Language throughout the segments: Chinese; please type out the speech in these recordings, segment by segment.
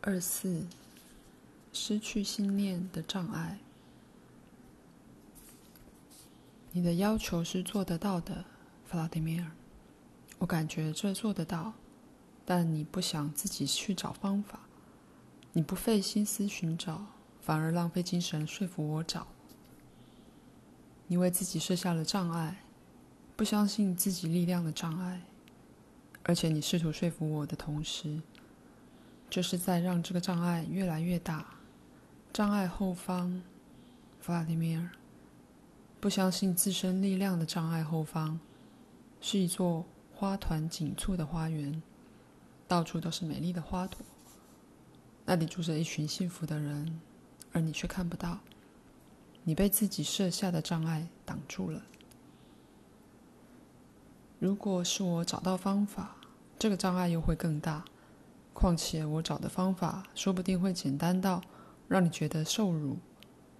二四，失去信念的障碍。你的要求是做得到的，弗拉迪米尔。我感觉这做得到，但你不想自己去找方法，你不费心思寻找，反而浪费精神说服我找。你为自己设下了障碍，不相信自己力量的障碍，而且你试图说服我的同时，就是在让这个障碍越来越大。障碍后方，弗拉迪米尔，不相信自身力量的障碍后方，是一座花团锦簇的花园，到处都是美丽的花朵。那里住着一群幸福的人，而你却看不到。你被自己设下的障碍挡住了。如果是我找到方法，这个障碍又会更大。况且我找的方法说不定会简单到让你觉得受辱，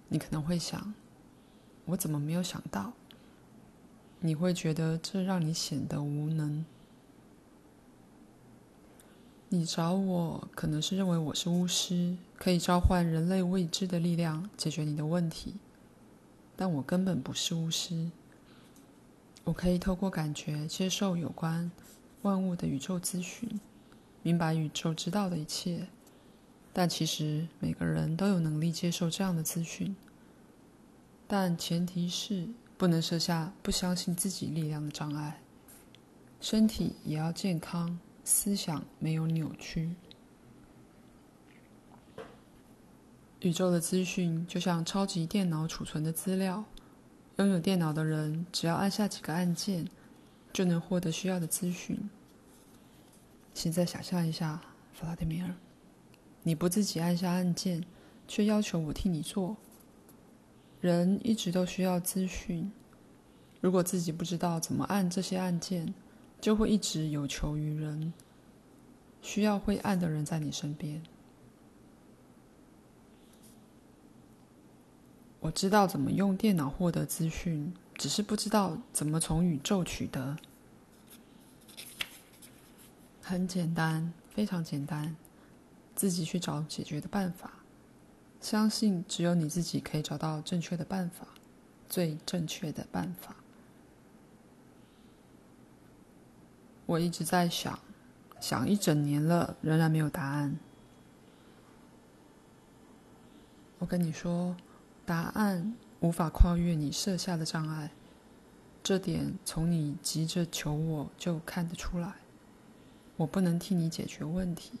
你可能会想：我怎么没有想到？你会觉得这让你显得无能。你找我可能是认为我是巫师，可以召唤人类未知的力量解决你的问题，但我根本不是巫师。我可以透过感觉接受有关万物的宇宙咨询。明白宇宙知道的一切，但其实每个人都有能力接受这样的资讯，但前提是不能设下不相信自己力量的障碍。身体也要健康，思想没有扭曲。宇宙的资讯就像超级电脑储存的资料，拥有电脑的人只要按下几个按键，就能获得需要的资讯。现在想象一下，弗拉迪米尔，你不自己按下按键，却要求我替你做。人一直都需要资讯，如果自己不知道怎么按这些按键，就会一直有求于人。需要会按的人在你身边。我知道怎么用电脑获得资讯，只是不知道怎么从宇宙取得。很简单，非常简单，自己去找解决的办法。相信只有你自己可以找到正确的办法，最正确的办法。我一直在想，想一整年了，仍然没有答案。我跟你说，答案无法跨越你设下的障碍，这点从你急着求我就看得出来。我不能替你解决问题，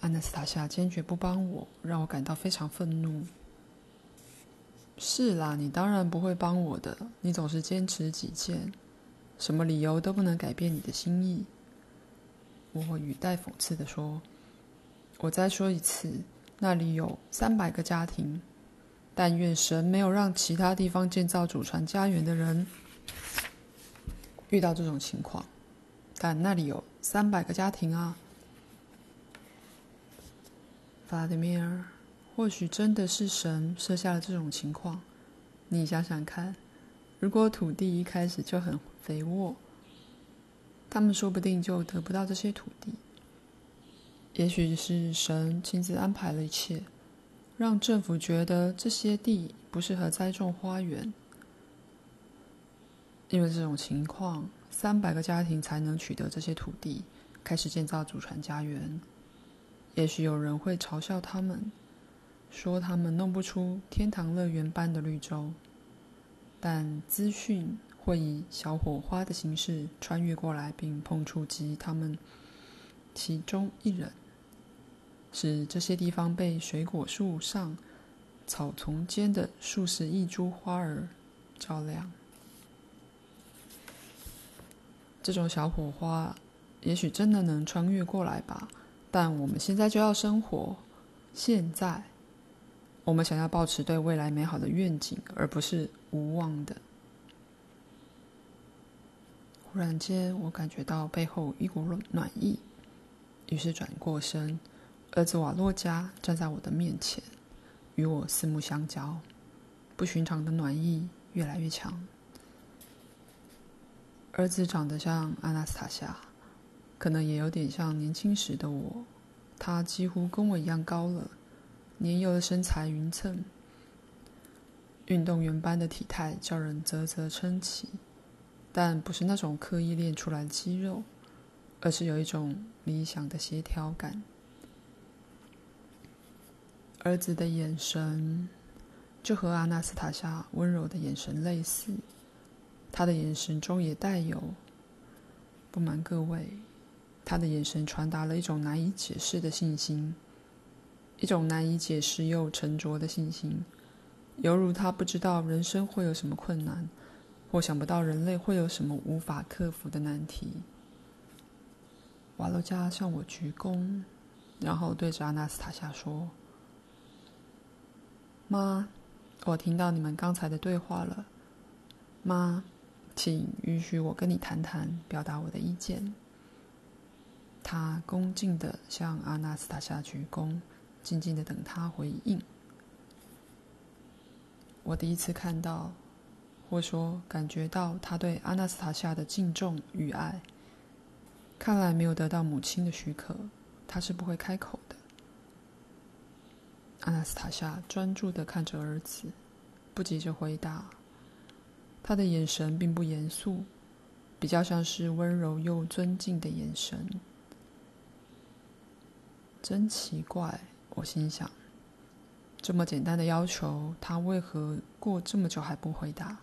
阿纳丝塔夏坚决不帮我，让我感到非常愤怒。是啦，你当然不会帮我的，你总是坚持己见，什么理由都不能改变你的心意。我语带讽刺地说：“我再说一次，那里有三百个家庭，但愿神没有让其他地方建造祖传家园的人。”遇到这种情况，但那里有三百个家庭啊，弗拉迪米尔，或许真的是神设下了这种情况。你想想看，如果土地一开始就很肥沃，他们说不定就得不到这些土地。也许是神亲自安排了一切，让政府觉得这些地不适合栽种花园。因为这种情况，三百个家庭才能取得这些土地，开始建造祖传家园。也许有人会嘲笑他们，说他们弄不出天堂乐园般的绿洲。但资讯会以小火花的形式穿越过来，并碰触及他们其中一人，使这些地方被水果树上、草丛间的数十亿株花儿照亮。这种小火花，也许真的能穿越过来吧。但我们现在就要生活。现在，我们想要保持对未来美好的愿景，而不是无望的。忽然间，我感觉到背后一股暖意，于是转过身，儿子瓦洛加站在我的面前，与我四目相交。不寻常的暖意越来越强。儿子长得像阿纳斯塔夏，可能也有点像年轻时的我。他几乎跟我一样高了，年幼的身材匀称，运动员般的体态叫人啧啧称奇。但不是那种刻意练出来的肌肉，而是有一种理想的协调感。儿子的眼神就和阿纳斯塔夏温柔的眼神类似，他的眼神中也带有。不瞒各位，他的眼神传达了一种难以解释的信心，一种难以解释又沉着的信心，犹如他不知道人生会有什么困难。或想不到人类会有什么无法克服的难题。瓦洛加向我鞠躬，然后对着阿纳斯塔夏说：“妈，我听到你们刚才的对话了。妈，请允许我跟你谈谈，表达我的意见。”他恭敬地向阿纳斯塔夏鞠躬，静静地等他回应。我第一次看到。或说，感觉到他对阿纳斯塔夏的敬重与爱。看来没有得到母亲的许可，他是不会开口的。阿纳斯塔夏专注地看着儿子，不急着回答。他的眼神并不严肃，比较像是温柔又尊敬的眼神。真奇怪，我心想，这么简单的要求，他为何过这么久还不回答？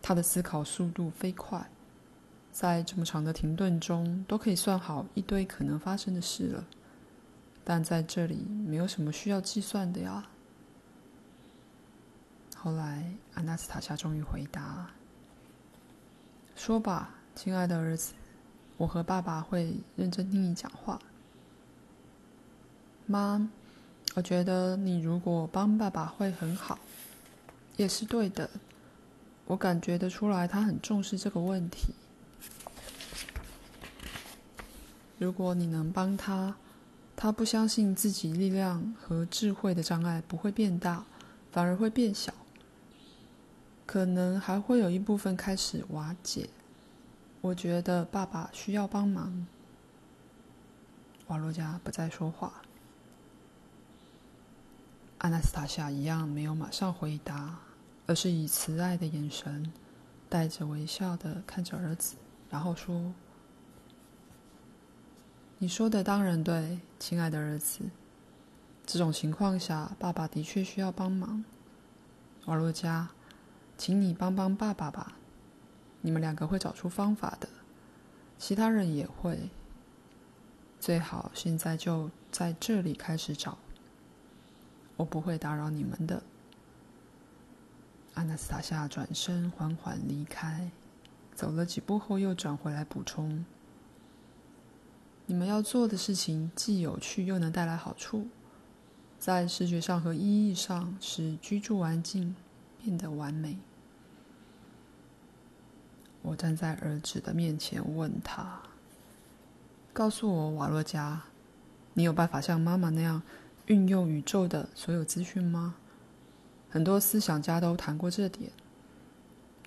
他的思考速度飞快，在这么长的停顿中，都可以算好一堆可能发生的事了。但在这里，没有什么需要计算的呀。后来，阿纳斯塔夏终于回答：“说吧，亲爱的儿子，我和爸爸会认真听你讲话。”妈，我觉得你如果帮爸爸会很好，也是对的。我感觉得出来，他很重视这个问题。如果你能帮他，他不相信自己力量和智慧的障碍不会变大，反而会变小，可能还会有一部分开始瓦解。我觉得爸爸需要帮忙。瓦洛加不再说话，阿纳斯塔夏一样没有马上回答。而是以慈爱的眼神，带着微笑的看着儿子，然后说：“你说的当然对，亲爱的儿子。这种情况下，爸爸的确需要帮忙。瓦洛加，请你帮帮爸爸吧。你们两个会找出方法的，其他人也会。最好现在就在这里开始找。我不会打扰你们的。”阿纳斯塔夏转身缓缓离开，走了几步后又转回来补充：“你们要做的事情既有趣又能带来好处，在视觉上和意义上使居住环境变得完美。”我站在儿子的面前问他：“告诉我，瓦洛加，你有办法像妈妈那样运用宇宙的所有资讯吗？”很多思想家都谈过这点。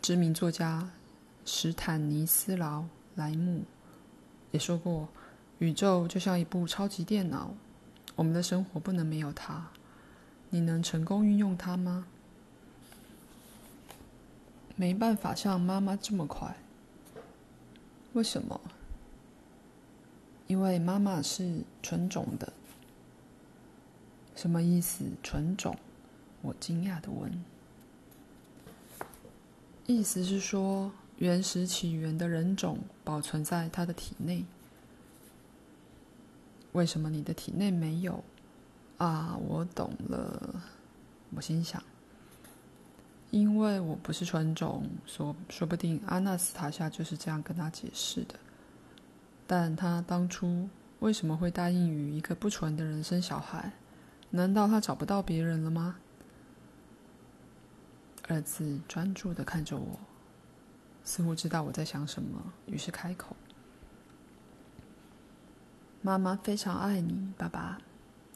知名作家史坦尼斯劳莱姆也说过：“宇宙就像一部超级电脑，我们的生活不能没有它。你能成功运用它吗？”没办法像妈妈这么快。为什么？因为妈妈是纯种的。什么意思？纯种？我惊讶的问：“意思是说，原始起源的人种保存在他的体内？为什么你的体内没有？”啊，我懂了。我心想：因为我不是纯种，说说不定阿纳斯塔夏就是这样跟他解释的。但他当初为什么会答应与一个不纯的人生小孩？难道他找不到别人了吗？儿子专注的看着我，似乎知道我在想什么，于是开口：“妈妈非常爱你，爸爸，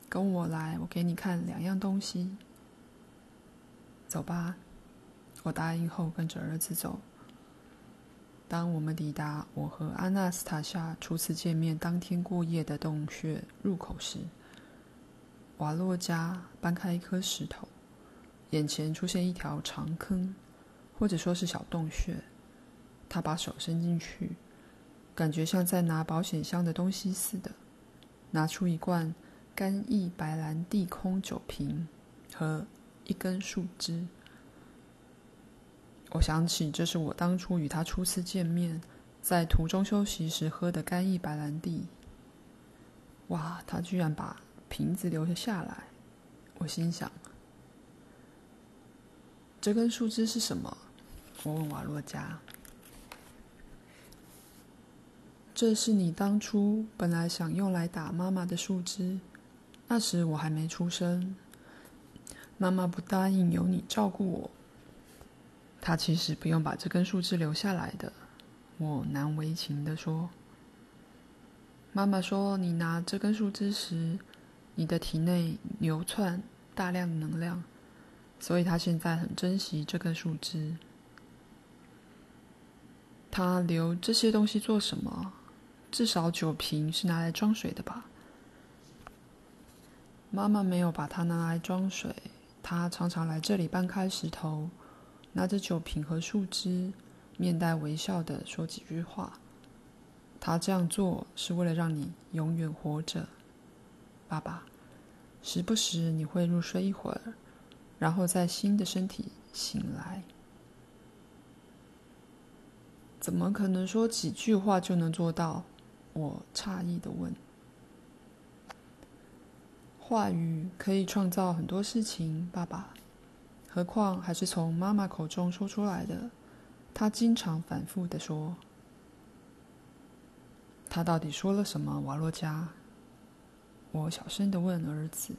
跟我来，我给你看两样东西。走吧。”我答应后，跟着儿子走。当我们抵达我和阿纳斯塔夏初次见面当天过夜的洞穴入口时，瓦洛加搬开一颗石头，眼前出现一条长坑，或者说是小洞穴。他把手伸进去，感觉像在拿保险箱的东西似的，拿出一罐干邑白兰地空酒瓶和一根树枝。我想起，这是我当初与他初次见面，在途中休息时喝的干邑白兰地。哇，他居然把瓶子留了下来！我心想，这根树枝是什么？我问瓦洛加。这是你当初本来想用来打妈妈的树枝，那时我还没出生。妈妈不答应由你照顾我。他其实不用把这根树枝留下来的，我难为情地说。妈妈说，你拿这根树枝时，你的体内流窜大量能量，所以他现在很珍惜这根树枝。他留这些东西做什么？至少酒瓶是拿来装水的吧？妈妈没有把它拿来装水，她常常来这里搬开石头。拿着酒瓶和树枝，面带微笑地说几句话。他这样做是为了让你永远活着，爸爸。时不时你会入睡一会儿，然后在新的身体醒来。怎么可能说几句话就能做到？我诧异地问。话语可以创造很多事情，爸爸。何况还是从妈妈口中说出来的，她经常反复的说。他到底说了什么？瓦洛加，我小声的问儿子。